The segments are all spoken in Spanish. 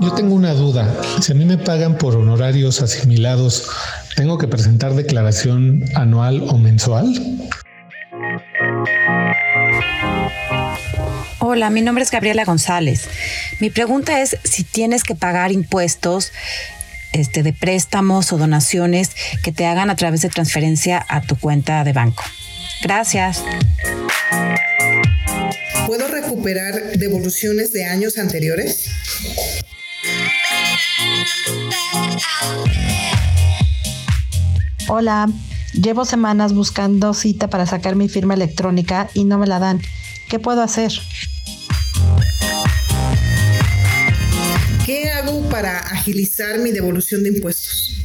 Yo tengo una duda. Si a mí me pagan por honorarios asimilados, ¿tengo que presentar declaración anual o mensual? Hola, mi nombre es Gabriela González. Mi pregunta es si tienes que pagar impuestos este, de préstamos o donaciones que te hagan a través de transferencia a tu cuenta de banco. Gracias. ¿Puedo recuperar devoluciones de años anteriores? Hola, llevo semanas buscando cita para sacar mi firma electrónica y no me la dan. ¿Qué puedo hacer? ¿Qué hago para agilizar mi devolución de impuestos?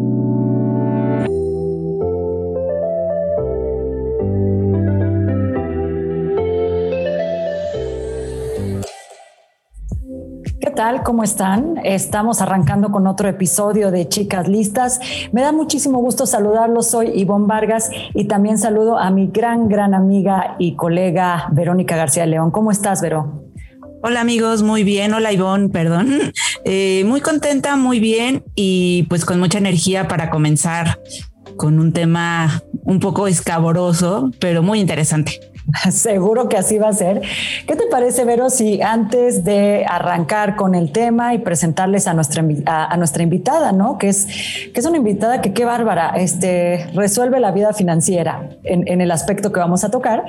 ¿Cómo están? Estamos arrancando con otro episodio de Chicas Listas. Me da muchísimo gusto saludarlos. Soy Ivonne Vargas y también saludo a mi gran, gran amiga y colega Verónica García León. ¿Cómo estás, Vero? Hola amigos, muy bien. Hola Ivonne, perdón. Eh, muy contenta, muy bien y pues con mucha energía para comenzar con un tema un poco escabroso, pero muy interesante. Seguro que así va a ser. ¿Qué te parece, Vero, si antes de arrancar con el tema y presentarles a nuestra, a, nuestra invitada, ¿no? Que es, que es una invitada que qué bárbara, este, resuelve la vida financiera en, el aspecto que vamos a tocar,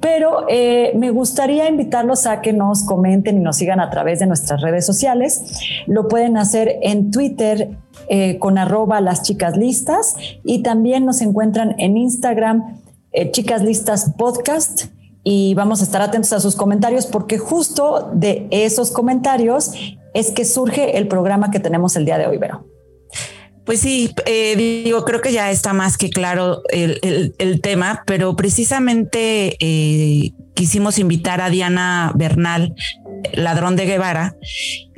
pero eh, me gustaría invitarlos a que nos comenten y nos sigan a través de nuestras redes sociales. Lo pueden hacer en Twitter eh, con arroba las chicas listas y también nos encuentran en Instagram eh, Chicas Listas Podcast y vamos a estar atentos a sus comentarios porque justo de esos comentarios es que surge el programa que tenemos el día de hoy, Vero. Pues sí, eh, digo, creo que ya está más que claro el, tema, pero precisamente eh, quisimos invitar a Diana Bernal, ladrón de Guevara.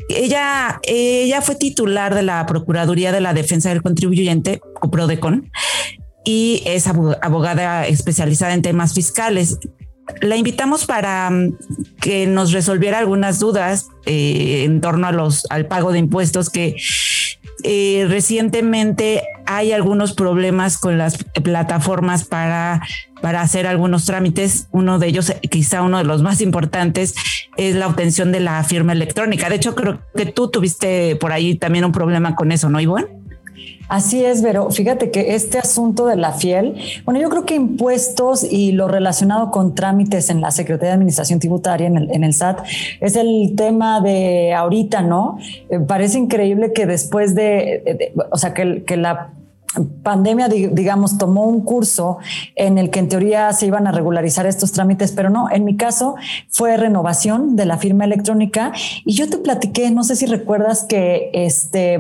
Ella, ella fue titular de la Procuraduría de la Defensa del Contribuyente, o PRODECON, y es abogada especializada en temas fiscales. La invitamos para mm, que nos resolviera algunas dudas eh, en torno a los, al pago de impuestos que eh, recientemente hay algunos problemas con las plataformas para, para hacer algunos trámites. Uno de ellos, quizá uno de los más importantes, es la obtención de la firma electrónica. De hecho, creo que tú tuviste por ahí también un problema con eso, ¿no, Ivonne? Así es, pero fíjate que este asunto de la fiel, bueno, yo creo que impuestos y lo relacionado con trámites en la Secretaría de Administración Tributaria, en el, SAT, es el tema de ahorita, ¿no? Eh, parece increíble que después de, o sea, que la pandemia, digamos, tomó un curso en el que en teoría se iban a regularizar estos trámites, pero no, en mi caso fue renovación de la firma electrónica. Y yo te platiqué, no sé si recuerdas que este,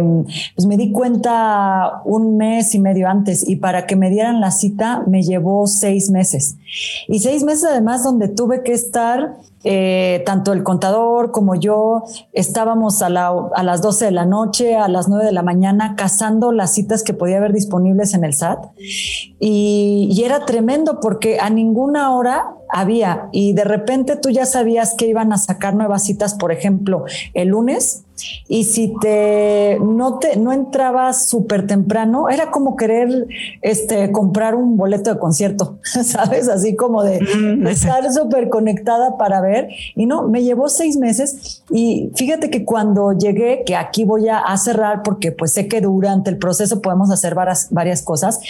pues me di cuenta un mes y medio antes y para que me dieran la cita me llevó seis meses. Y seis meses además donde tuve que estar eh, tanto el contador como yo estábamos a, las 12 de la noche, a las 9 de la mañana, cazando las citas que podía haber disponibles en el SAT. Y, y era tremendo porque a ninguna hora había y de repente tú ya sabías que iban a sacar nuevas citas, por ejemplo, el lunes y si te no te no entrabas súper temprano, era como querer este comprar un boleto de concierto, ¿sabes? Así como de estar súper conectada para ver. Y no, me llevó seis meses. Y fíjate que cuando llegué, que aquí voy a, cerrar porque pues sé que durante el proceso podemos hacer varias, varias cosas,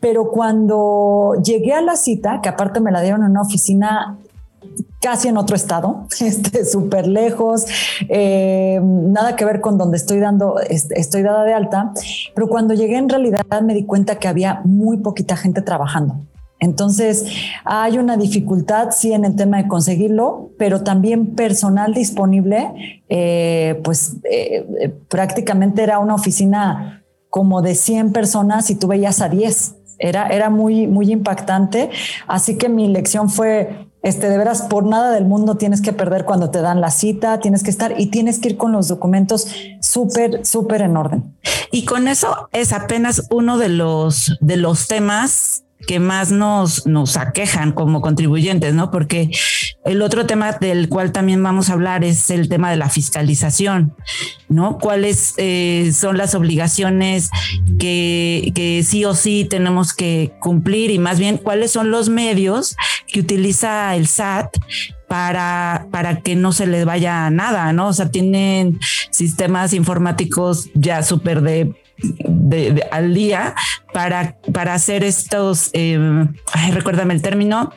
pero cuando llegué a la cita, que aparte me la dieron en una oficina casi en otro estado, este, súper lejos, eh, nada que ver con donde estoy dando, estoy dada de alta, pero cuando llegué en realidad me di cuenta que había muy poquita gente trabajando. Entonces, hay una dificultad, sí, en el tema de conseguirlo, pero también personal disponible, eh, pues eh, prácticamente era una oficina como de 100 personas y tú veías a 10. Era, era muy, muy impactante. Así que mi lección fue, este, de veras, por nada del mundo tienes que perder cuando te dan la cita, tienes que estar y tienes que ir con los documentos súper, súper en orden. Y con eso es apenas uno de los, de los temas que más nos, nos aquejan como contribuyentes, ¿no? Porque el otro tema del cual también vamos a hablar es el tema de la fiscalización, ¿no? ¿Cuáles eh, son las obligaciones que, que sí o sí tenemos que cumplir y más bien cuáles son los medios que utiliza el SAT para, para que no se les vaya nada, ¿no? O sea, tienen sistemas informáticos ya súper de de, al día para, para hacer estos, eh, recuérdame el término,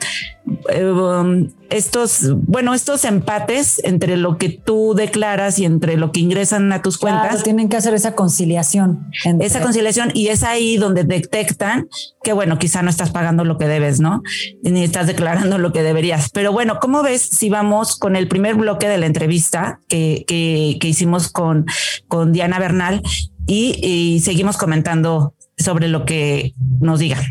eh, um, estos, bueno, estos empates entre lo que tú declaras y entre lo que ingresan a tus cuentas. tienen que hacer esa conciliación. Esa conciliación y es ahí donde detectan que, bueno, quizá no estás pagando lo que debes, ¿no? Ni estás declarando lo que deberías. Pero bueno, ¿cómo ves si vamos con el primer bloque de la entrevista que, que, que hicimos con, con Diana Bernal y, seguimos comentando sobre lo que nos digan.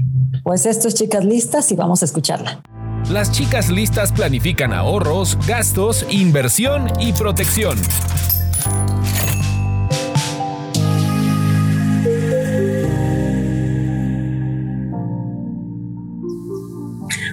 Pues esto es Chicas Listas y vamos a escucharla. Las chicas listas planifican ahorros, gastos, inversión y protección.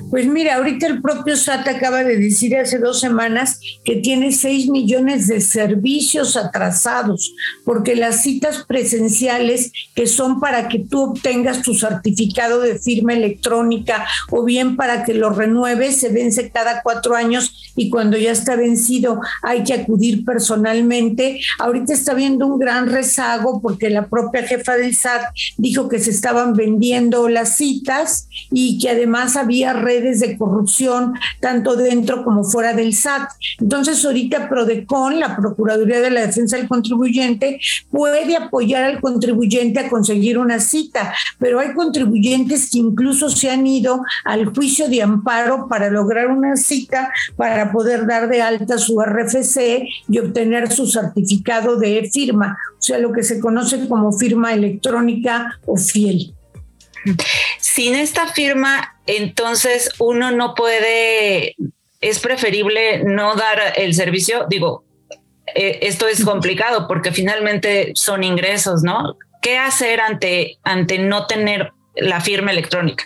Pues mira, ahorita el propio SAT acaba de decir hace dos semanas que tiene 6 millones de servicios atrasados, porque las citas presenciales que son para que tú obtengas tu certificado de firma electrónica o bien para que lo renueves, se vence cada cuatro años y cuando ya está vencido hay que acudir personalmente. Ahorita está habiendo un gran rezago porque la propia jefa del SAT dijo que se estaban vendiendo las citas y que además había redes de corrupción, tanto dentro como fuera del SAT. Entonces, ahorita Prodecon, la Procuraduría de la Defensa del Contribuyente, puede apoyar al contribuyente a conseguir una cita, pero hay contribuyentes que incluso se han ido al juicio de amparo para lograr una cita para poder dar de alta su RFC y obtener su certificado de firma, o sea, lo que se conoce como firma electrónica o fiel. Sin esta firma, entonces uno no puede, es preferible no dar el servicio. Digo, eh, esto es complicado porque finalmente son ingresos, ¿no? ¿Qué hacer ante, ante no tener la firma electrónica?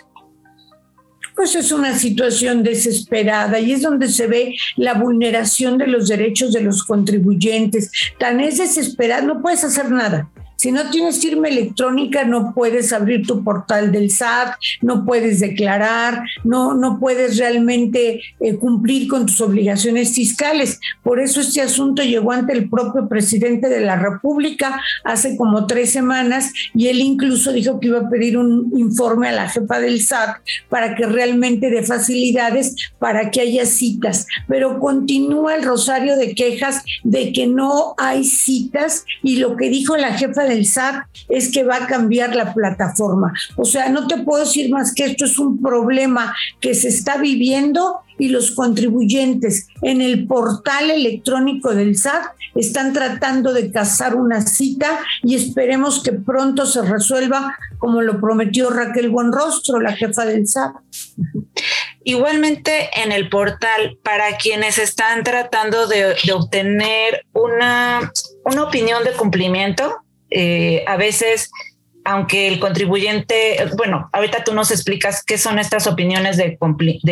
pues es una situación desesperada y es donde se ve la vulneración de los derechos de los contribuyentes. Tan es desesperada, no puedes hacer nada. Si no tienes firma electrónica, no puedes abrir tu portal del SAT, no puedes declarar, no, no puedes realmente eh, cumplir con tus obligaciones fiscales. Por eso este asunto llegó ante el propio presidente de la República hace como tres semanas y él incluso dijo que iba a pedir un informe a la jefa del SAT para que realmente dé facilidades para que haya citas. Pero continúa el rosario de quejas de que no hay citas y lo que dijo la jefa del SAT es que va a cambiar la plataforma. O sea, no te puedo decir más que esto es un problema que se está viviendo y los contribuyentes en el portal electrónico del SAT están tratando de cazar una cita y esperemos que pronto se resuelva como lo prometió Raquel Buenrostro, la jefa del SAT. Igualmente en el portal, para quienes están tratando de, de obtener una, una opinión de cumplimiento, eh, a veces, aunque el contribuyente, bueno, ahorita tú nos explicas qué son estas opiniones de,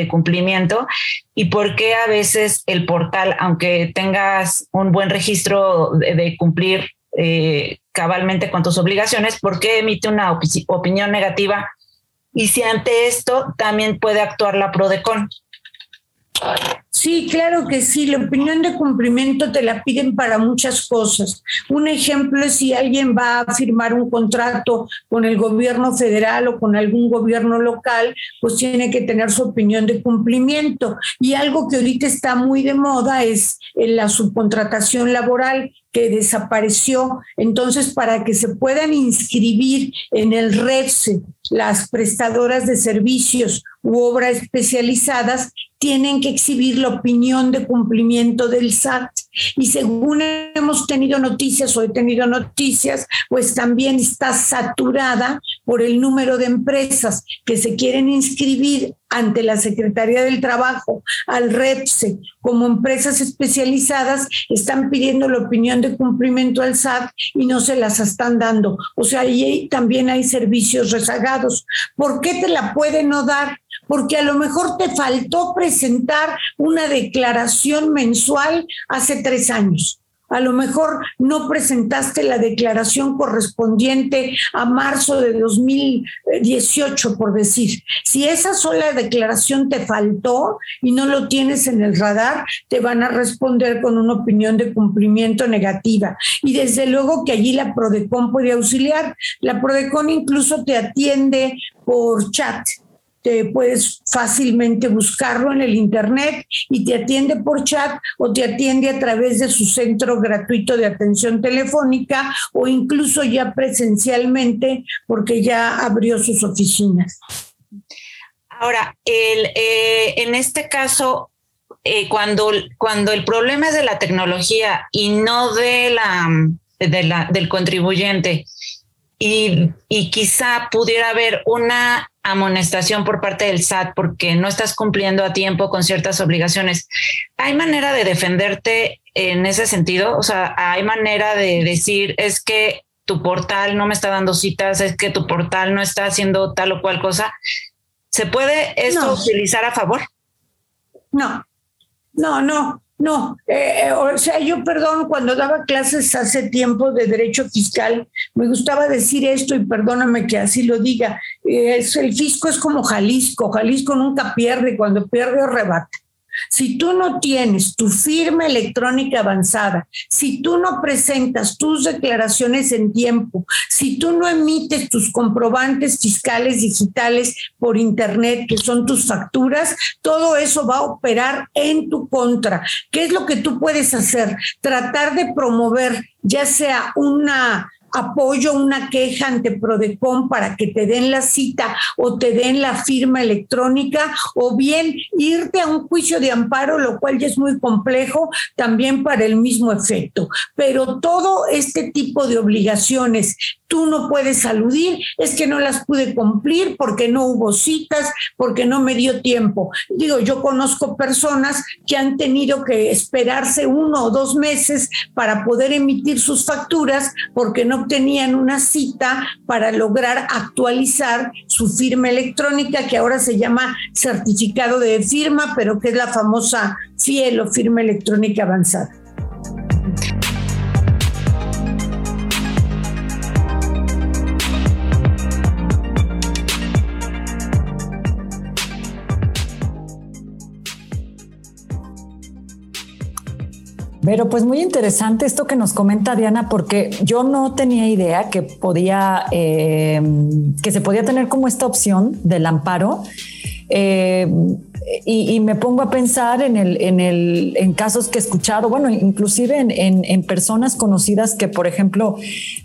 cumplimiento y por qué a veces el portal, aunque tengas un buen registro de, cumplir eh, cabalmente con tus obligaciones, ¿por qué emite una opinión negativa? Y si ante esto también puede actuar la PRODECON. Sí, claro que sí. La opinión de cumplimiento te la piden para muchas cosas. Un ejemplo es si alguien va a firmar un contrato con el gobierno federal o con algún gobierno local, pues tiene que tener su opinión de cumplimiento. Y algo que ahorita está muy de moda es la subcontratación laboral que desapareció. Entonces, para que se puedan inscribir en el REPSE las prestadoras de servicios u obras especializadas, tienen que exhibir la opinión de cumplimiento del SAT y según hemos tenido noticias o he tenido noticias, pues también está saturada por el número de empresas que se quieren inscribir ante la Secretaría del Trabajo, al REPSE, como empresas especializadas, están pidiendo la opinión de cumplimiento al SAT y no se las están dando. O sea, ahí también hay servicios rezagados. ¿Por qué te la puede no dar? Porque a lo mejor te faltó presentar una declaración mensual hace tres años. A lo mejor no presentaste la declaración correspondiente a marzo de 2018, por decir. Si esa sola declaración te faltó y no lo tienes en el radar, te van a responder con una opinión de cumplimiento negativa. Y desde luego que allí la PRODECON puede auxiliar. La PRODECON incluso te atiende por chat te puedes fácilmente buscarlo en el internet y te atiende por chat o te atiende a través de su centro gratuito de atención telefónica o incluso ya presencialmente porque ya abrió sus oficinas. Ahora, el, eh, en este caso, eh, cuando, cuando el problema es de la tecnología y no de la del contribuyente, y, y, quizá pudiera haber una amonestación por parte del SAT porque no estás cumpliendo a tiempo con ciertas obligaciones. ¿Hay manera de defenderte en ese sentido? O sea, ¿hay manera de decir es que tu portal no me está dando citas, es que tu portal no está haciendo tal o cual cosa? ¿Se puede esto utilizar a favor? No, no, no. No, eh, eh, o sea, yo perdón, cuando daba clases hace tiempo de derecho fiscal, me gustaba decir esto y perdóname que así lo diga. Eh, es, el fisco es como Jalisco, Jalisco nunca pierde, cuando pierde rebate. Si tú no tienes tu firma electrónica avanzada, si tú no presentas tus declaraciones en tiempo, si tú no emites tus comprobantes fiscales digitales por Internet, que son tus facturas, todo eso va a operar en tu contra. ¿Qué es lo que tú puedes hacer? Tratar de promover ya sea una apoyo una queja ante Prodecon para que te den la cita o te den la firma electrónica o bien irte a un juicio de amparo, lo cual ya es muy complejo también para el mismo efecto. Pero todo este tipo de obligaciones tú no puedes aludir, es que no las pude cumplir porque no hubo citas, porque no me dio tiempo. Digo, yo conozco personas que han tenido que esperarse uno o dos meses para poder emitir sus facturas porque no tenían una cita para lograr actualizar su firma electrónica, que ahora se llama certificado de firma, pero que es la famosa FIEL o firma electrónica avanzada. Pero pues muy interesante esto que nos comenta Diana, porque yo no tenía idea que podía, eh, que se podía tener como esta opción del amparo. Eh, y, me pongo a pensar en, el, en, el, en casos que he escuchado, bueno, inclusive en, en, personas conocidas que, por ejemplo,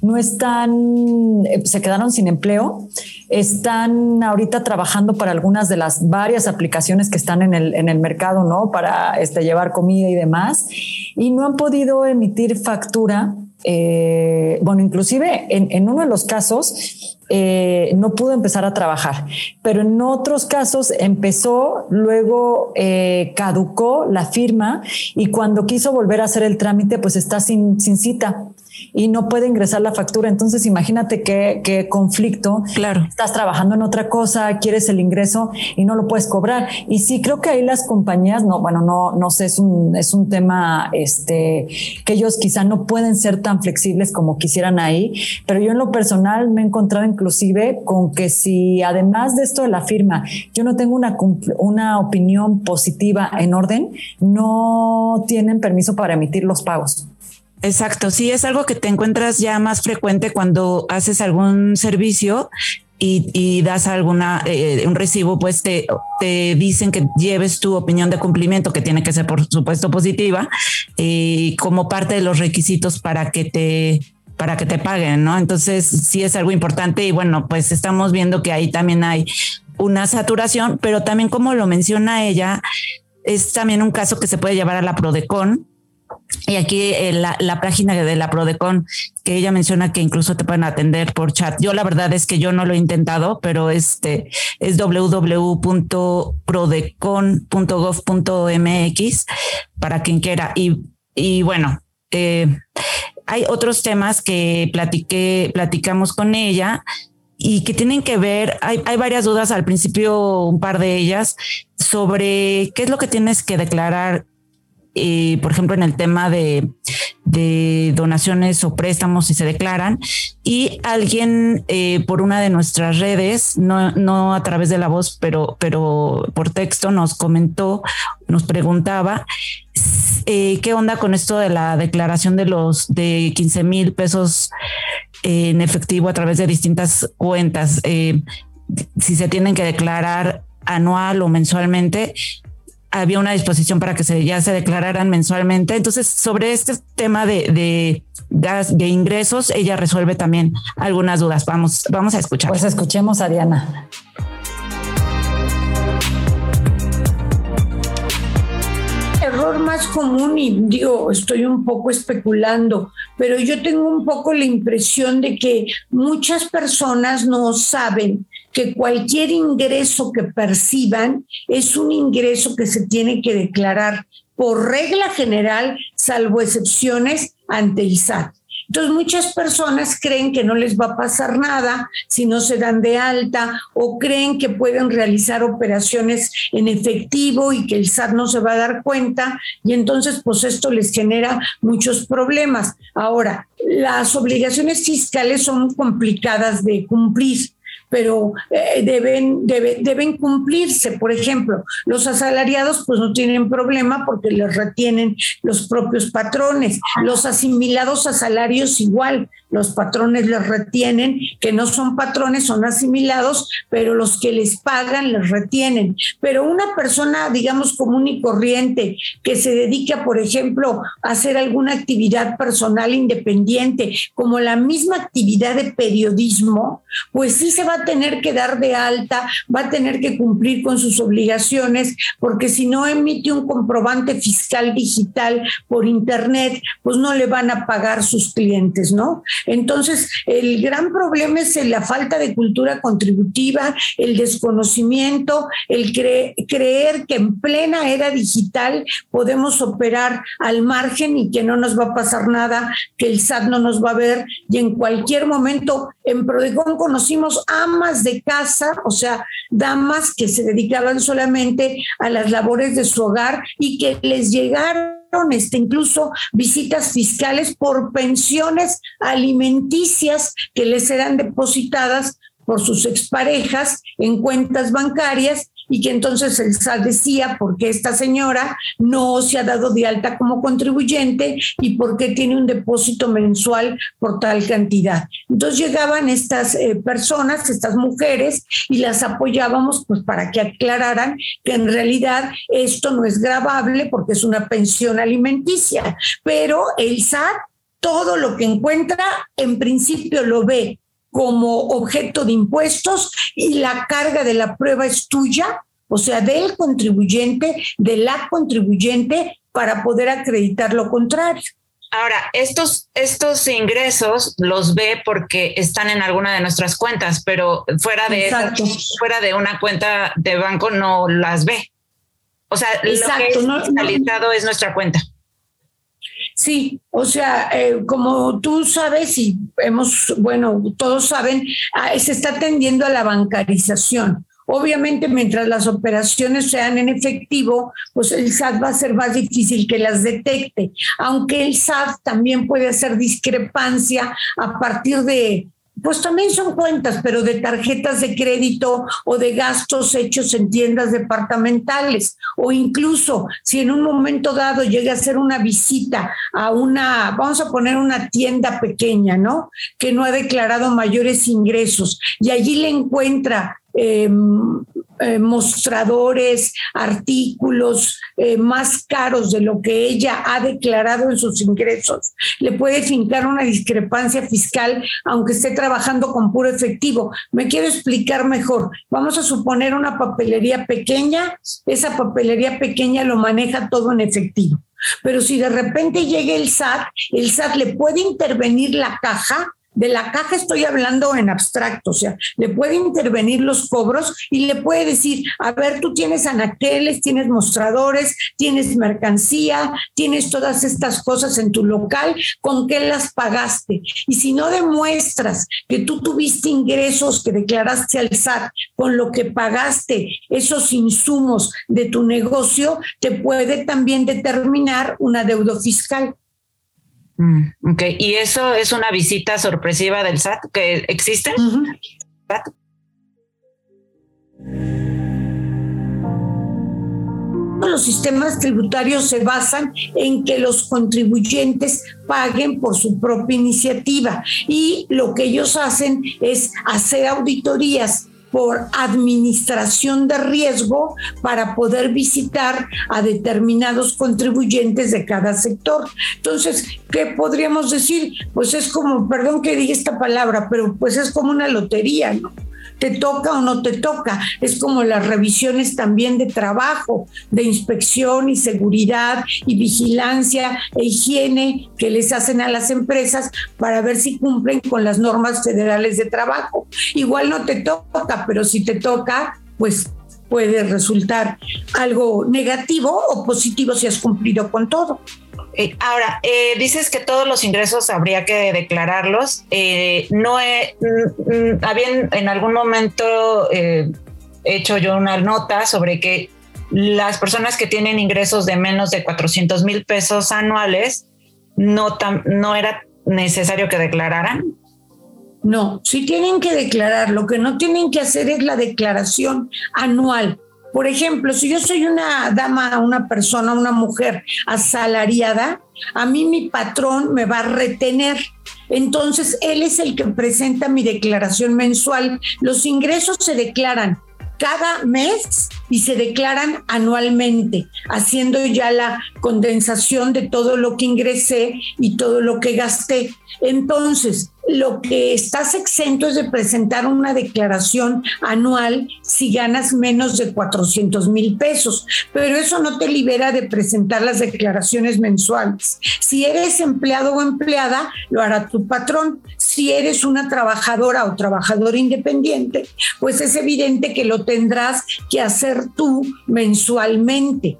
no están, eh, se quedaron sin empleo, están ahorita trabajando para algunas de las varias aplicaciones que están en el, en el mercado, ¿no? Para este, llevar comida y demás, y no han podido emitir factura. Eh, bueno, inclusive en, en uno de los casos, eh, no pudo empezar a trabajar, pero en otros casos empezó, luego eh, caducó la firma y cuando quiso volver a hacer el trámite, pues está sin, sin cita y no puede ingresar la factura. Entonces, imagínate qué, conflicto. Claro. Estás trabajando en otra cosa, quieres el ingreso y no lo puedes cobrar. Y sí, creo que ahí las compañías, no, bueno, no, no sé, es un, es un tema este, que ellos quizá no pueden ser tan flexibles como quisieran ahí, pero yo en lo personal me he encontrado inclusive con que si además de esto de la firma, yo no tengo una, una opinión positiva en orden, no tienen permiso para emitir los pagos. Exacto, sí, es algo que te encuentras ya más frecuente cuando haces algún servicio y, das alguna eh, un recibo, pues te, te, dicen que lleves tu opinión de cumplimiento, que tiene que ser por supuesto positiva, y como parte de los requisitos para que te para que te paguen, ¿no? Entonces sí es algo importante y bueno, pues estamos viendo que ahí también hay una saturación, pero también como lo menciona ella, es también un caso que se puede llevar a la Prodecon y aquí eh, la, la, página de la Prodecon, que ella menciona que incluso te pueden atender por chat. Yo la verdad es que yo no lo he intentado, pero este es www.prodecon.gov.mx para quien quiera. Y, y bueno, eh, hay otros temas que platiqué, platicamos con ella y que tienen que ver, hay, hay varias dudas al principio, un par de ellas, sobre qué es lo que tienes que declarar eh, por ejemplo, en el tema de, donaciones o préstamos si se declaran, y alguien eh, por una de nuestras redes, no, no a través de la voz, pero, pero por texto, nos comentó, nos preguntaba eh, qué onda con esto de la declaración de los de 15 mil pesos en efectivo a través de distintas cuentas, si se tienen que declarar anual o mensualmente había una disposición para que se, ya se declararan mensualmente. Entonces, sobre este tema de, de, de ingresos, ella resuelve también algunas dudas. Vamos, vamos a escuchar. Pues escuchemos a Diana. error más común y digo, estoy un poco especulando, pero yo tengo un poco la impresión de que muchas personas no saben que cualquier ingreso que perciban es un ingreso que se tiene que declarar por regla general, salvo excepciones, ante el SAT. Entonces muchas personas creen que no les va a pasar nada si no se dan de alta o creen que pueden realizar operaciones en efectivo y que el SAT no se va a dar cuenta y entonces pues esto les genera muchos problemas. Ahora, las obligaciones fiscales son complicadas de cumplir pero eh, deben, deben cumplirse. Por ejemplo, los asalariados pues no tienen problema porque les retienen los propios patrones. Los asimilados a salarios igual, los patrones les retienen, que no son patrones, son asimilados, pero los que les pagan les retienen. Pero una persona, digamos, común y corriente, que se dedica, por ejemplo, a hacer alguna actividad personal independiente, como la misma actividad de periodismo, pues sí se va a tener que dar de alta, va a tener que cumplir con sus obligaciones, porque si no emite un comprobante fiscal digital por Internet, pues no le van a pagar sus clientes, ¿no? Entonces, el gran problema es la falta de cultura contributiva, el desconocimiento, el creer que en plena era digital podemos operar al margen y que no nos va a pasar nada, que el SAT no nos va a ver y en cualquier momento en Prodecon conocimos amas de casa, o sea, damas que se dedicaban solamente a las labores de su hogar y que les llegaron este, incluso visitas fiscales por pensiones alimenticias que les eran depositadas por sus exparejas en cuentas bancarias y que entonces el SAT decía por qué esta señora no se ha dado de alta como contribuyente y por qué tiene un depósito mensual por tal cantidad. Entonces llegaban estas eh, personas, estas mujeres, y las apoyábamos pues para que aclararan que en realidad esto no es grabable porque es una pensión alimenticia, pero el SAT todo lo que encuentra en principio lo ve como objeto de impuestos y la carga de la prueba es tuya, o sea, del contribuyente, de la contribuyente, para poder acreditar lo contrario. Ahora, estos, estos ingresos los ve porque están en alguna de nuestras cuentas, pero fuera de, fuera de una cuenta de banco no las ve. O sea, Exacto, lo que es es nuestra cuenta. Sí, o sea, eh, como tú sabes y hemos, bueno, todos saben, ah, se está tendiendo a la bancarización. Obviamente, mientras las operaciones sean en efectivo, pues el SAT va a ser más difícil que las detecte, aunque el SAT también puede hacer discrepancia a partir de pues también son cuentas, pero de tarjetas de crédito o de gastos hechos en tiendas departamentales. O incluso si en un momento dado llega a hacer una visita a una, vamos a poner una tienda pequeña, ¿no? Que no ha declarado mayores ingresos y allí le encuentra Em, eh, mostradores, artículos eh, más caros de lo que ella ha declarado en sus ingresos. Le puede fincar una discrepancia fiscal aunque esté trabajando con puro efectivo. Me quiero explicar mejor. Vamos a suponer una papelería pequeña. Esa papelería pequeña lo maneja todo en efectivo Pero si de repente llega el SAT, el SAT le puede intervenir la caja de la caja estoy hablando en abstracto, o sea, le puede intervenir los cobros y le puede decir, a ver, tú tienes anaqueles, tienes mostradores, tienes mercancía, tienes todas estas cosas en tu local, ¿con qué las pagaste? Y si no demuestras que tú tuviste ingresos que declaraste al SAT con lo que pagaste esos insumos de tu negocio, te puede también determinar una deuda fiscal. Mm, ok, y eso es una visita sorpresiva del SAT que existe. Los sistemas tributarios se basan en que los contribuyentes paguen por su propia iniciativa y lo que ellos hacen es hacer auditorías por administración de riesgo para poder visitar a determinados contribuyentes de cada sector. Entonces, ¿qué podríamos decir? Pues es como, perdón que diga esta palabra, pero pues es como una lotería, ¿no? Te toca o no te toca. Es como las revisiones también de trabajo, de inspección y seguridad y vigilancia e higiene que les hacen a las empresas para ver si cumplen con las normas federales de trabajo. Igual no te toca, pero si te toca, pues puede resultar algo negativo o positivo si has cumplido con todo. Eh, ahora, eh, dices que todos los ingresos habría que declararlos. Eh, no he, mm, mm, había en, algún momento hecho yo una nota sobre que las personas que tienen ingresos de menos de 400 mil pesos anuales no era necesario que declararan. No, sí tienen que declarar. Lo que no tienen que hacer es la declaración anual por ejemplo, si yo soy una dama, una persona, una mujer asalariada, a mí mi patrón me va a retener. Entonces, él es el que presenta mi declaración mensual. Los ingresos se declaran cada mes y se declaran anualmente, haciendo ya la condensación de todo lo que ingresé y todo lo que gasté. Entonces, lo que estás exento es de presentar una declaración anual si ganas menos de 400 mil pesos, pero eso no te libera de presentar las declaraciones mensuales. Si eres empleado o empleada, lo hará tu patrón. Si eres una trabajadora o trabajador independiente, pues es evidente que lo tendrás que hacer tú mensualmente.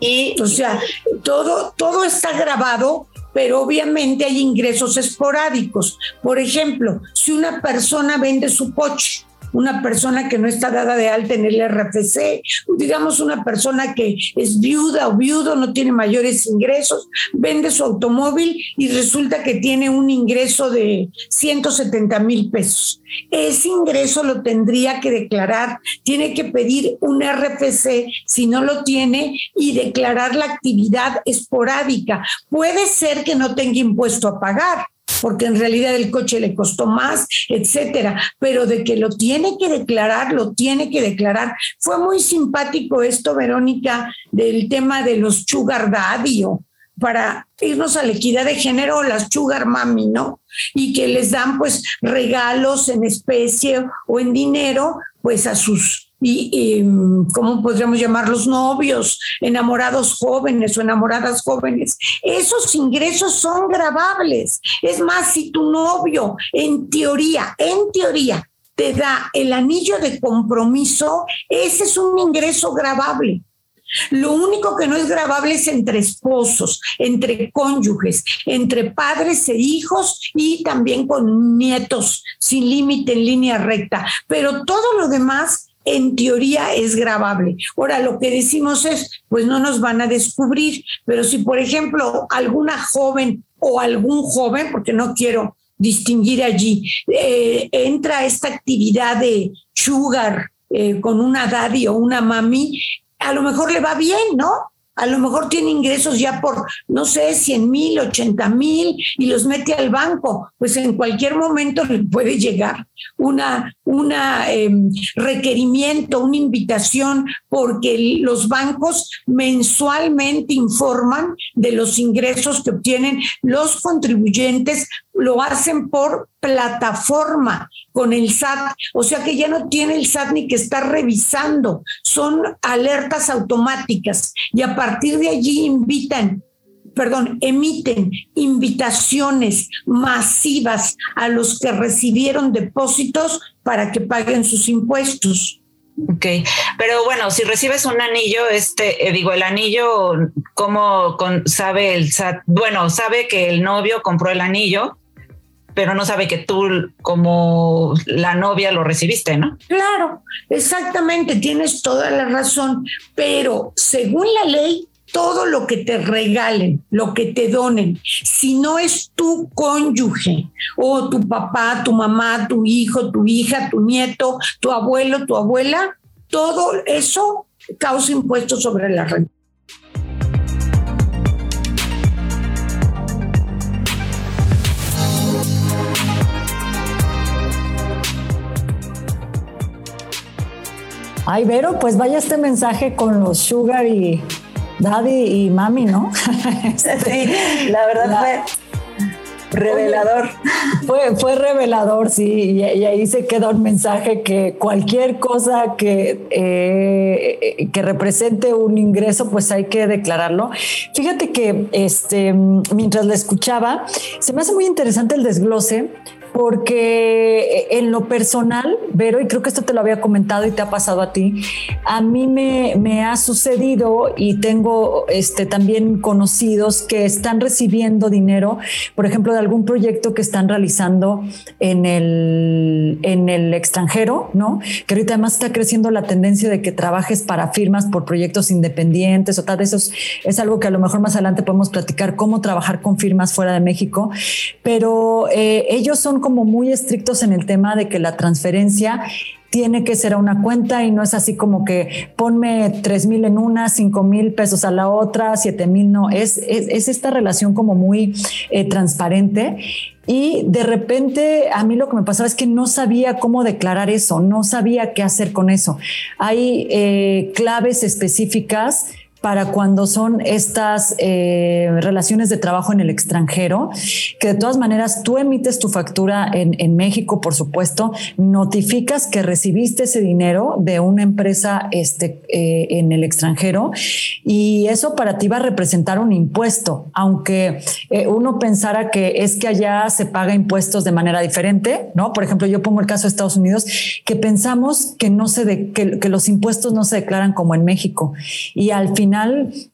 Y, o sea, todo, todo está grabado pero obviamente hay ingresos esporádicos. Por ejemplo, si una persona vende su coche una persona que no está dada de alta en el RFC, digamos una persona que es viuda o viudo, no tiene mayores ingresos, vende su automóvil y resulta que tiene un ingreso de 170 mil pesos. Ese ingreso lo tendría que declarar, tiene que pedir un RFC si no lo tiene y declarar la actividad esporádica. Puede ser que no tenga impuesto a pagar porque en realidad el coche le costó más, etcétera, pero de que lo tiene que declarar, lo tiene que declarar. Fue muy simpático esto, Verónica, del tema de los sugar daddy para irnos a la equidad de género, las sugar mami, ¿no? Y que les dan pues regalos en especie o en dinero, pues a sus y, ¿cómo podríamos llamarlos? Novios, enamorados jóvenes o enamoradas jóvenes. Esos ingresos son grabables. Es más, si tu novio, en teoría, en teoría, te da el anillo de compromiso, ese es un ingreso grabable. Lo único que no es grabable es entre esposos, entre cónyuges, entre padres e hijos y también con nietos sin límite en línea recta. Pero todo lo demás en teoría es grabable. Ahora, lo que decimos es, pues no nos van a descubrir, pero si, por ejemplo, alguna joven o algún joven, porque no quiero distinguir allí, eh, entra esta actividad de sugar eh, con una daddy o una mami, a lo mejor le va bien, ¿no? A lo mejor tiene ingresos ya por, no sé, 100 mil, 80 mil y los mete al banco, pues en cualquier momento le puede llegar una, una em, requerimiento, una invitación, porque los bancos mensualmente informan de los ingresos que obtienen los contribuyentes lo hacen por plataforma con el SAT, o sea que ya no tiene el SAT ni que estar revisando, son alertas automáticas y a partir de allí invitan perdón, emiten invitaciones masivas a los que recibieron depósitos para que paguen sus impuestos. Ok, pero bueno, si recibes un anillo, este, eh, digo, el anillo, ¿cómo sabe el SAT? Bueno, sabe que el novio compró el anillo, pero no sabe que tú como la novia lo recibiste, ¿no? Claro, exactamente, tienes toda la razón, pero según la ley, todo lo que te regalen, lo que te donen, si no es tu cónyuge o tu papá, tu mamá, tu hijo, tu hija, tu nieto, tu abuelo, tu abuela, todo eso causa impuestos sobre la renta. Ay, Vero, pues vaya este mensaje con los sugar y daddy y mami, ¿no? sí, la verdad fue revelador. fue, fue revelador, sí, y, ahí se queda un mensaje que cualquier cosa que, eh, que represente un ingreso, pues hay que declararlo. Fíjate que este, mientras la escuchaba, se me hace muy interesante el desglose porque eh, en lo personal, Vero, y creo que esto te lo había comentado y te ha pasado a ti, a mí me, me ha sucedido y tengo este, también conocidos que están recibiendo dinero, por ejemplo, de algún proyecto que están realizando en el, en el extranjero, ¿no? Que ahorita además está creciendo la tendencia de que trabajes para firmas por proyectos independientes o tal, eso es, es algo que a lo mejor más adelante podemos platicar, cómo trabajar con firmas fuera de México, pero eh, ellos son como muy estrictos en el tema de que la transferencia tiene que ser a una cuenta y no es así como que ponme tres mil en una, cinco mil pesos a la otra, siete mil, no, es, es, esta relación como muy eh, transparente. Y de repente a mí lo que me pasaba es que no sabía cómo declarar eso, no sabía qué hacer con eso. Hay eh, claves específicas para cuando son estas eh, relaciones de trabajo en el extranjero, que de todas maneras tú emites tu factura en, México, por supuesto, notificas que recibiste ese dinero de una empresa este, eh, en el extranjero y eso para ti va a representar un impuesto, aunque eh, uno pensara que es que allá se paga impuestos de manera diferente, ¿no? Por ejemplo, yo pongo el caso de Estados Unidos, que pensamos que, no se que, que los impuestos no se declaran como en México y al final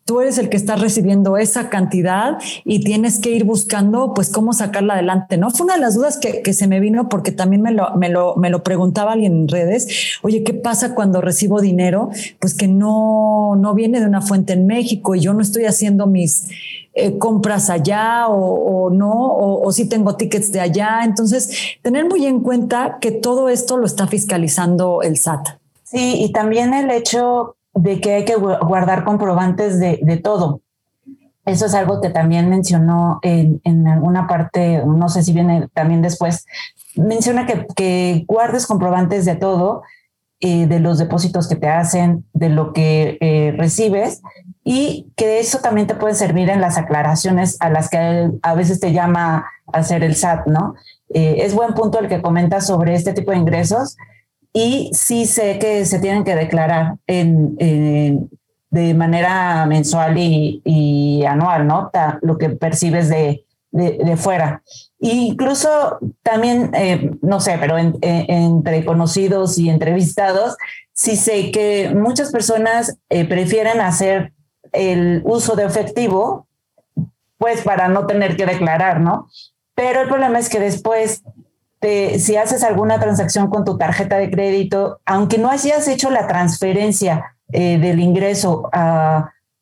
tú eres el que está recibiendo esa cantidad y tienes que ir buscando pues cómo sacarla adelante, ¿no? Fue una de las dudas que, se me vino porque también me lo, me, lo, me lo preguntaba alguien en redes, oye, ¿qué pasa cuando recibo dinero? Pues que no, no viene de una fuente en México y yo no estoy haciendo mis... Eh, compras allá o, no, o, o, si tengo tickets de allá. Entonces, tener muy en cuenta que todo esto lo está fiscalizando el SAT. Sí, y también el hecho de que hay que guardar comprobantes de, de todo. Eso es algo que también mencionó en, en, alguna parte, no sé si viene también después, menciona que, que guardes comprobantes de todo, eh, de los depósitos que te hacen, de lo que eh, recibes y que eso también te puede servir en las aclaraciones a las que a veces te llama a hacer el SAT, ¿no? Eh, es buen punto el que comenta sobre este tipo de ingresos y sí sé que se tienen que declarar en, de manera mensual y, anual, ¿no? lo que percibes de, de, fuera. incluso también, eh, no sé, pero entre conocidos y entrevistados, sí sé que muchas personas eh, prefieren hacer el uso de efectivo, pues para no tener que declarar, ¿no? Pero el problema es que después si haces alguna transacción con tu tarjeta de crédito, aunque no hayas hecho la transferencia eh, del ingreso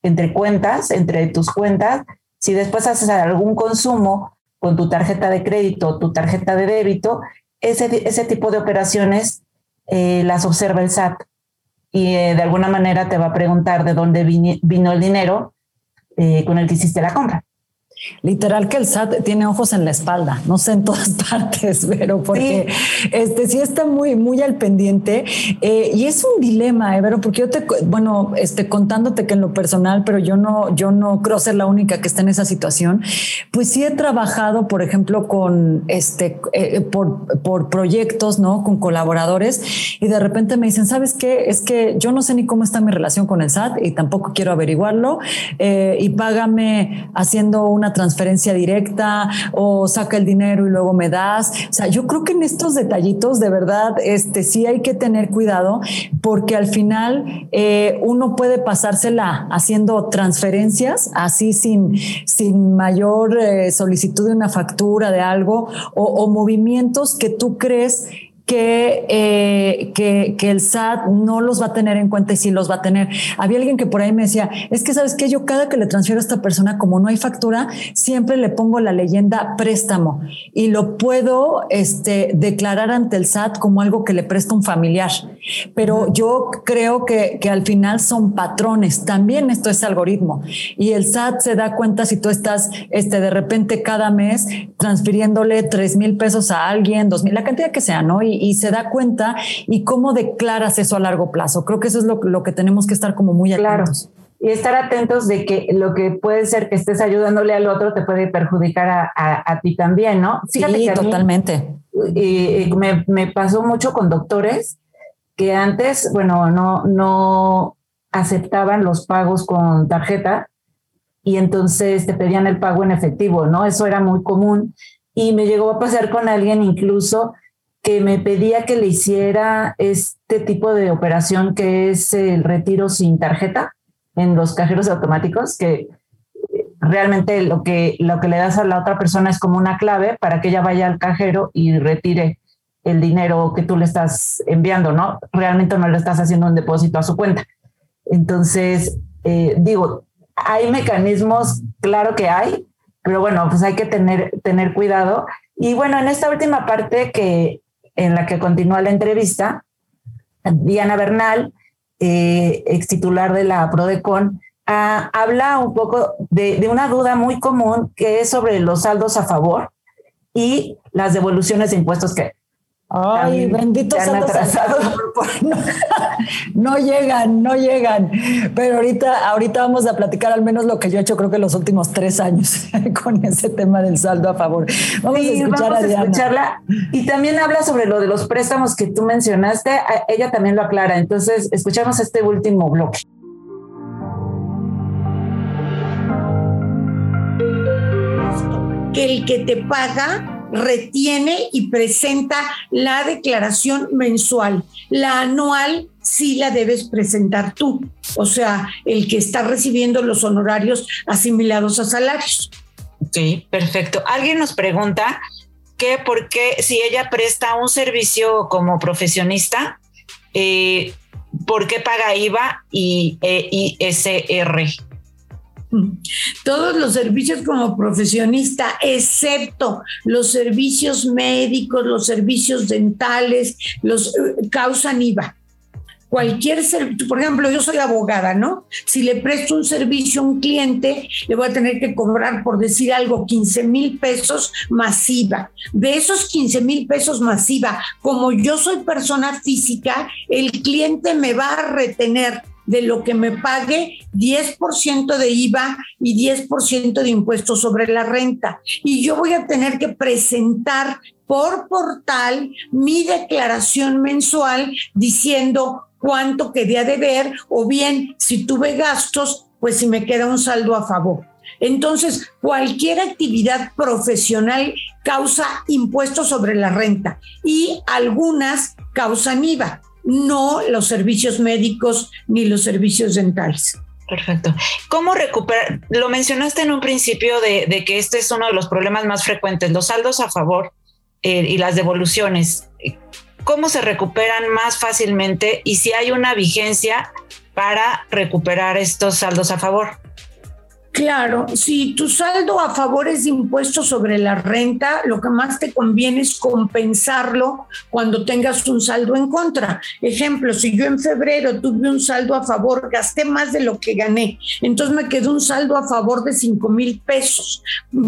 entre cuentas, entre tus cuentas, si después haces algún consumo con tu tarjeta de crédito, tu tarjeta de débito, ese, ese tipo de operaciones eh, las observa el SAT y eh, de alguna manera te va a preguntar de dónde vino el dinero con el que hiciste la compra. Literal que el SAT tiene ojos en la espalda, no sé en todas partes, pero porque sí. este sí está muy, muy al pendiente. Eh, y es un dilema, Evero, porque yo te, bueno, este, contándote que en lo personal, pero yo no, yo no creo ser la única que está en esa situación, pues sí he trabajado, por ejemplo, con este, eh, por, por proyectos, ¿no? Con colaboradores, y de repente me dicen, ¿sabes qué? Es que yo no sé ni cómo está mi relación con el SAT y tampoco quiero averiguarlo, eh, y págame haciendo una transferencia directa o saca el dinero y luego me das. O sea, yo creo que en estos detallitos de verdad, este sí hay que tener cuidado porque al final eh, uno puede pasársela haciendo transferencias así sin, sin mayor eh, solicitud de una factura de algo o, o movimientos que tú crees que, eh, que, que, el SAT no los va a tener en cuenta y sí los va a tener. Había alguien que por ahí me decía, es que sabes que yo cada que le transfiero a esta persona, como no hay factura, siempre le pongo la leyenda préstamo y lo puedo este, declarar ante el SAT como algo que le presta un familiar. Pero yo creo que, que al final son patrones. También esto es algoritmo y el SAT se da cuenta si tú estás este, de repente cada mes transfiriéndole tres mil pesos a alguien, dos mil, la cantidad que sea, ¿no? Y, y, se da cuenta y cómo declaras eso a largo plazo. Creo que eso es lo, lo que tenemos que estar como muy atentos. Claro. Y estar atentos de que lo que puede ser que estés ayudándole al otro te puede perjudicar a, a, a ti también, ¿no? Fíjate sí, que totalmente. Mí, me, me pasó mucho con doctores que antes, bueno, no, no aceptaban los pagos con tarjeta y entonces te pedían el pago en efectivo, ¿no? Eso era muy común. Y me llegó a pasar con alguien incluso que me pedía que le hiciera este tipo de operación que es el retiro sin tarjeta en los cajeros automáticos, que realmente lo que, lo que le das a la otra persona es como una clave para que ella vaya al cajero y retire el dinero que tú le estás enviando, ¿no? Realmente no le estás haciendo un depósito a su cuenta. Entonces, eh, digo, hay mecanismos, claro que hay, pero bueno, pues hay que tener, tener cuidado. Y bueno, en esta última parte que en la que continúa la entrevista, Diana Bernal, eh, ex titular de la Prodecon, uh, habla un poco de, de, una duda muy común que es sobre los saldos a favor y las devoluciones de impuestos que Ay, bendito saldos no, no, llegan, no llegan. Pero ahorita, ahorita vamos a platicar al menos lo que yo he hecho, creo que los últimos tres años con ese tema del saldo a favor. Vamos sí, a escuchar vamos a, Diana. escucharla. Y también habla sobre lo de los préstamos que tú mencionaste. Ella también lo aclara. Entonces, escuchamos este último bloque. Que el que te paga retiene y presenta la declaración mensual. La anual sí la debes presentar tú, o sea, el que está recibiendo los honorarios asimilados a salarios. Sí, perfecto. Alguien nos pregunta que por qué si ella presta un servicio como profesionista, eh, ¿por qué paga IVA y e ISR? Todos los servicios como profesionista, excepto los servicios médicos, los servicios dentales, los eh, causan IVA. Cualquier servicio, por ejemplo, yo soy abogada, ¿no? Si le presto un servicio a un cliente, le voy a tener que cobrar, por decir algo, 15 mil pesos masiva. De esos 15 mil pesos masiva, como yo soy persona física, el cliente me va a retener de lo que me pague 10% de IVA y 10% de impuestos sobre la renta. Y yo voy a tener que presentar por portal mi declaración mensual diciendo cuánto quería deber o bien si tuve gastos, pues si me queda un saldo a favor. Entonces, cualquier actividad profesional causa impuestos sobre la renta y algunas causan IVA no los servicios médicos ni los servicios dentales. Perfecto. ¿Cómo recuperar? Lo mencionaste en un principio de, de, que este es uno de los problemas más frecuentes, los saldos a favor eh, y las devoluciones. ¿Cómo se recuperan más fácilmente y si hay una vigencia para recuperar estos saldos a favor? Claro, si tu saldo a favor es de impuestos sobre la renta, lo que más te conviene es compensarlo cuando tengas un saldo en contra. Ejemplo, si yo en febrero tuve un saldo a favor, gasté más de lo que gané, entonces me quedó un saldo a favor de 5 mil pesos.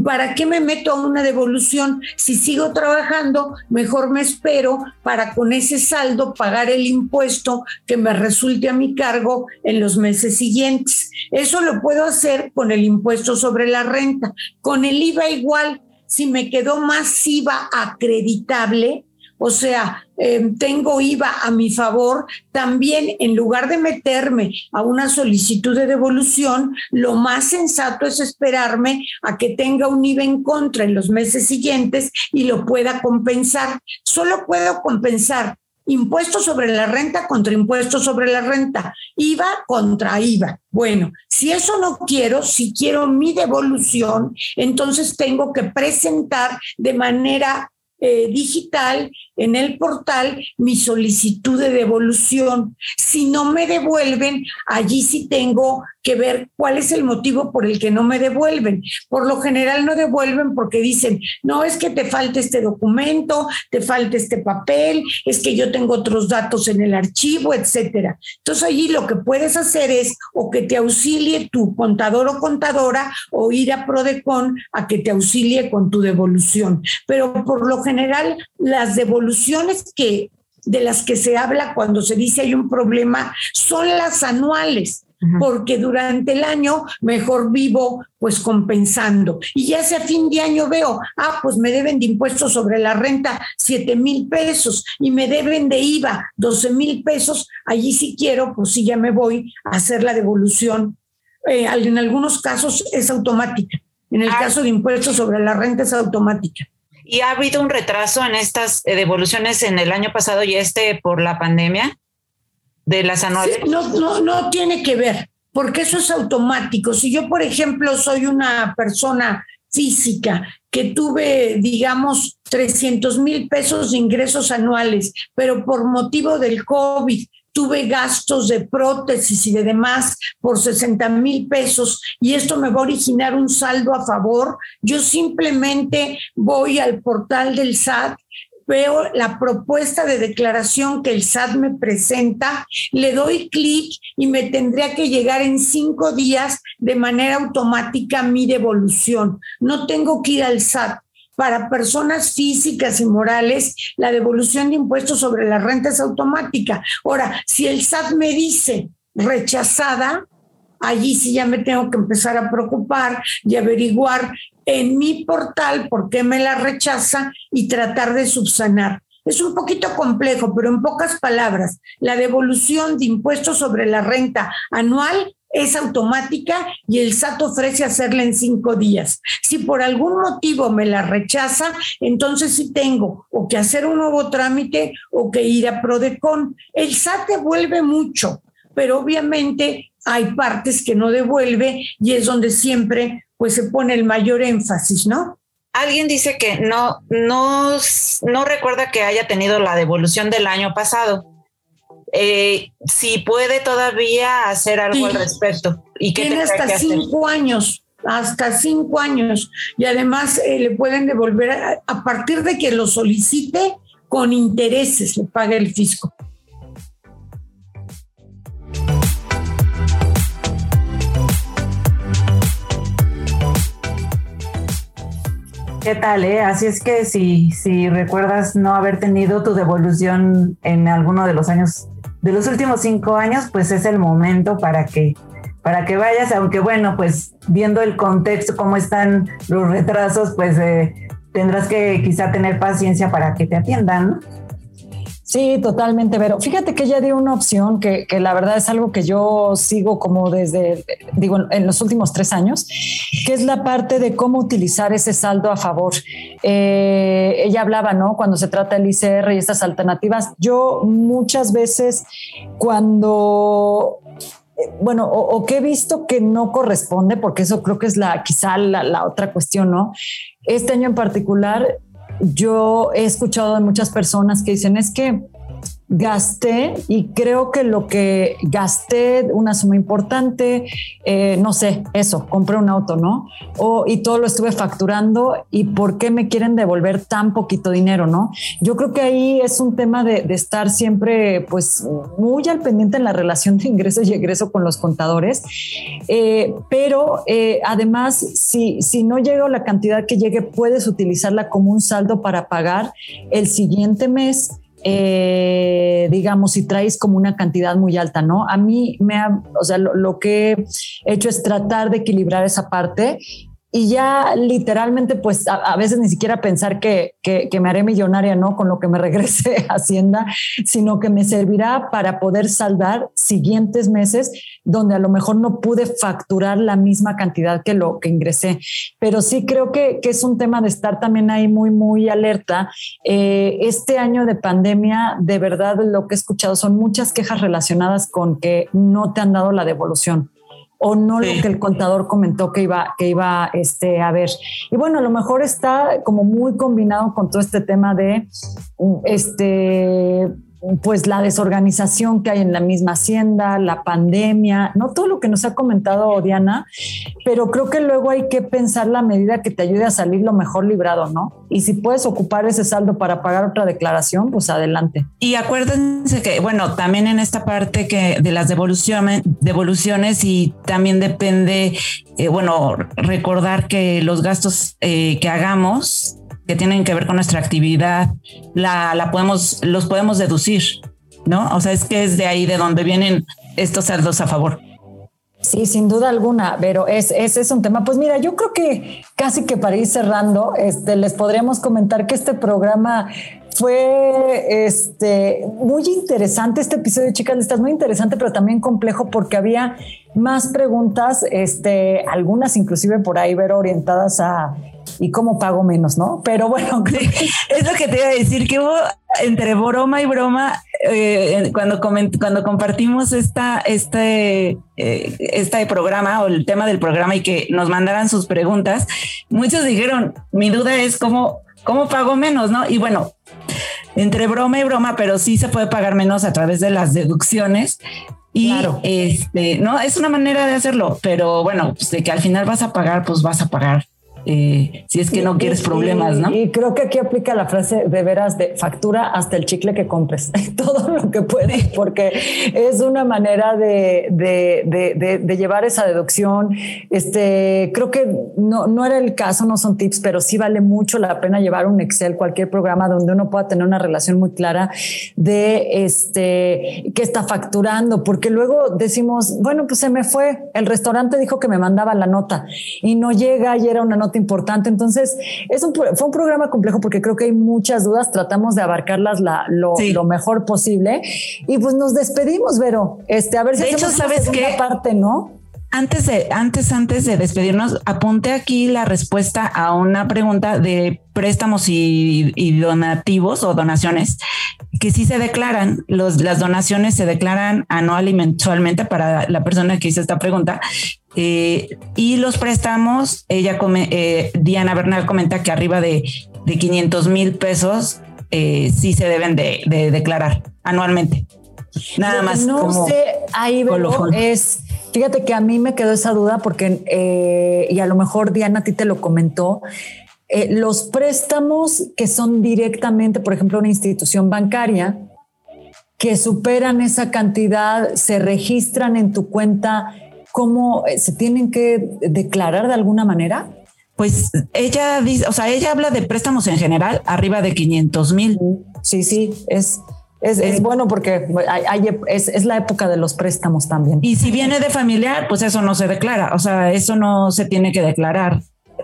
¿Para qué me meto a una devolución? Si sigo trabajando, mejor me espero para con ese saldo pagar el impuesto que me resulte a mi cargo en los meses siguientes. Eso lo puedo hacer con impuesto sobre la renta. Con el IVA igual, si me quedó más IVA acreditable, o sea, em, tengo IVA a mi favor, también en lugar de meterme a una solicitud de devolución, lo más sensato es esperarme a que tenga un IVA en contra en los meses siguientes y lo pueda compensar. Solo puedo compensar impuesto sobre la renta contra impuesto sobre la renta, IVA contra IVA. Bueno, si eso no quiero, si quiero mi devolución, entonces tengo que presentar de manera eh, digital en el portal mi solicitud de devolución. Si no me devuelven, allí sí tengo que ver cuál es el motivo por el que no me devuelven. Por lo general no devuelven porque dicen, no es que te falte este documento, te falta este papel, es que yo tengo otros datos en el archivo, etcétera. Entonces allí lo que puedes hacer es o que te auxilie tu contador o contadora o ir a Prodecon a que te auxilie con tu devolución. Pero por lo general las devoluciones que de las que se habla cuando se dice hay un problema son las anuales porque durante el año mejor vivo pues compensando. Y ya a fin de año veo, ah, pues me deben de impuestos sobre la renta 7 mil pesos y me deben de IVA 12 mil pesos, allí si quiero, pues sí ya me voy a hacer la devolución. Eh, en algunos casos es automática. En el ah. caso de impuestos sobre la renta es automática. ¿Y ha habido un retraso en estas devoluciones en el año pasado y este por la pandemia? de las anuales? no, no, no tiene que ver, porque eso es automático. Si yo, por ejemplo, soy una persona física que tuve, digamos, 300 mil pesos de ingresos anuales, pero por motivo del COVID tuve gastos de prótesis y de demás por 60 mil pesos y esto me va a originar un saldo a favor, yo simplemente voy al portal del SAT veo la propuesta de declaración que el SAT me presenta, le doy clic y me tendría que llegar en cinco días de manera automática mi devolución. No tengo que ir al SAT. Para personas físicas y morales, la devolución de impuestos sobre la renta es automática. Ahora, si el SAT me dice rechazada, allí sí ya me tengo que empezar a preocupar y averiguar en mi portal por qué me la rechaza y tratar de subsanar. Es un poquito complejo, pero en pocas palabras, la devolución de impuestos sobre la renta anual es automática y el SAT ofrece hacerla en cinco días. Si por algún motivo me la rechaza, entonces sí tengo o que hacer un nuevo trámite o que ir a Prodecon. El SAT devuelve mucho, pero obviamente hay partes que no devuelve y es donde siempre pues se pone el mayor énfasis, ¿no? Alguien dice que no, no, no recuerda que haya tenido la devolución del año pasado. Eh, si puede todavía hacer algo al respecto. ¿Y Tiene hasta cinco años, hasta cinco años. Y además eh, le pueden devolver a, a partir de que lo solicite con intereses, le paga el fisco. ¿Qué tal? Eh? Así es que si, si recuerdas no haber tenido tu devolución en alguno de los años, de los últimos cinco años, pues es el momento para que, para que vayas, aunque bueno, pues viendo el contexto, cómo están los retrasos, pues eh, tendrás que quizá tener paciencia para que te atiendan, ¿no? Sí, totalmente, pero fíjate que ella dio una opción que, la verdad es algo que yo sigo como desde, digo, en los últimos tres años, que es la parte de cómo utilizar ese saldo a favor. Eh, ella hablaba, ¿no? Cuando se trata del ICR y estas alternativas, yo muchas veces cuando eh, bueno, o, que he visto que no corresponde, porque eso creo que es la quizá la, la, otra cuestión, ¿no? Este año en particular yo he escuchado de muchas personas que dicen es que gasté y creo que lo que gasté, una suma importante, eh, no sé, eso, compré un auto, ¿no? O, y todo lo estuve facturando y por qué me quieren devolver tan poquito dinero, ¿no? Yo creo que ahí es un tema de, estar siempre, pues, muy al pendiente en la relación de ingresos y egreso con los contadores. Eh, pero eh, además, si, si no llega la cantidad que llegue, puedes utilizarla como un saldo para pagar el siguiente mes eh, digamos, si traes como una cantidad muy alta, ¿no? A mí me ha, o sea, lo, que he hecho es tratar de equilibrar esa parte y ya literalmente, pues a, veces ni siquiera pensar que, que, me haré millonaria, ¿no? Con lo que me regrese a Hacienda, sino que me servirá para poder saldar siguientes meses donde a lo mejor no pude facturar la misma cantidad que lo que ingresé. Pero sí creo que, que es un tema de estar también ahí muy, muy alerta. Eh, este año de pandemia, de verdad, lo que he escuchado son muchas quejas relacionadas con que no te han dado la devolución o no lo que el contador comentó que iba, que iba este, a ver. Y bueno, a lo mejor está como muy combinado con todo este tema de este pues la desorganización que hay en la misma hacienda, la pandemia, no todo lo que nos ha comentado Diana, pero creo que luego hay que pensar la medida que te ayude a salir lo mejor librado, ¿no? Y si puedes ocupar ese saldo para pagar otra declaración, pues adelante. Y acuérdense que, bueno, también en esta parte que de las devoluciones, y también depende, eh, bueno, recordar que los gastos eh, que hagamos que tienen que ver con nuestra actividad, la, la podemos, los podemos deducir, ¿no? O sea, es que es de ahí de donde vienen estos saldos a favor. Sí, sin duda alguna, pero es, ese es un tema. Pues mira, yo creo que casi que para ir cerrando, este, les podríamos comentar que este programa fue este, muy interesante, este episodio Chicas Listas, muy interesante, pero también complejo porque había más preguntas, este, algunas inclusive por ahí, ver orientadas a y cómo pago menos, ¿no? Pero bueno, es lo que te iba a decir, que hubo entre broma y broma, eh, cuando, cuando compartimos esta, este, eh, este programa o el tema del programa y que nos mandaran sus preguntas, muchos dijeron, mi duda es cómo, cómo pago menos, ¿no? Y bueno, entre broma y broma, pero sí se puede pagar menos a través de las deducciones. Y este, no, es una manera de hacerlo, pero bueno, pues de que al final vas a pagar, pues vas a pagar eh, si es que no quieres problemas, ¿no? Y creo que aquí aplica la frase de veras de factura hasta el chicle que compres, todo lo que puedes, porque es una manera de, de, de, llevar esa deducción. Este, creo que no, no era el caso, no son tips, pero sí vale mucho la pena llevar un Excel, cualquier programa donde uno pueda tener una relación muy clara de este, qué está facturando, porque luego decimos, bueno, pues se me fue, el restaurante dijo que me mandaba la nota y no llega y era una nota importante. Entonces, es un, fue un programa complejo porque creo que hay muchas dudas, tratamos de abarcarlas la, lo, lo, mejor posible. Y pues nos despedimos, Vero. Este, a ver si de hecho, ¿sabes qué? parte, ¿no? Antes de, antes, antes de despedirnos, apunté aquí la respuesta a una pregunta de préstamos y, y donativos o donaciones que sí se declaran. Los, las donaciones se declaran anual y mensualmente para la persona que hizo esta pregunta. Eh, y los préstamos, ella come, eh, Diana Bernal comenta que arriba de, de 500 mil pesos eh, sí se deben de, de declarar anualmente. Nada más. No sé, ahí veo, es Fíjate que a mí me quedó esa duda porque, eh, y a lo mejor Diana a ti te lo comentó, eh, los préstamos que son directamente, por ejemplo, una institución bancaria, que superan esa cantidad, se registran en tu cuenta, ¿cómo eh, se tienen que declarar de alguna manera? Pues ella dice, o sea, ella habla de préstamos en general arriba de 500 mil. Sí, sí, es, es, bueno porque es, la época de los préstamos también. Y si viene de familiar, pues eso no se declara, o sea, eso no se tiene que declarar.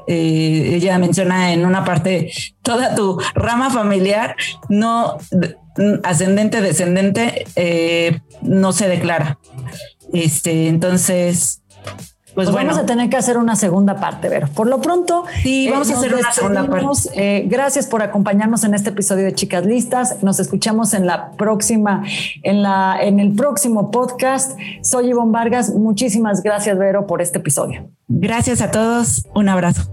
Eh, ella menciona en una parte toda tu rama familiar, no ascendente, descendente, eh, no se declara. Este, entonces, pues, pues, vamos a tener que hacer una segunda parte, Ver. Por lo pronto, sí, vamos a eh, hacer una segunda parte. Eh, gracias por acompañarnos en este episodio de Chicas Listas. Nos escuchamos en la próxima, en la, en el próximo podcast. Soy Ivonne Vargas. Muchísimas gracias, Vero, por este episodio. Gracias a todos. Un abrazo.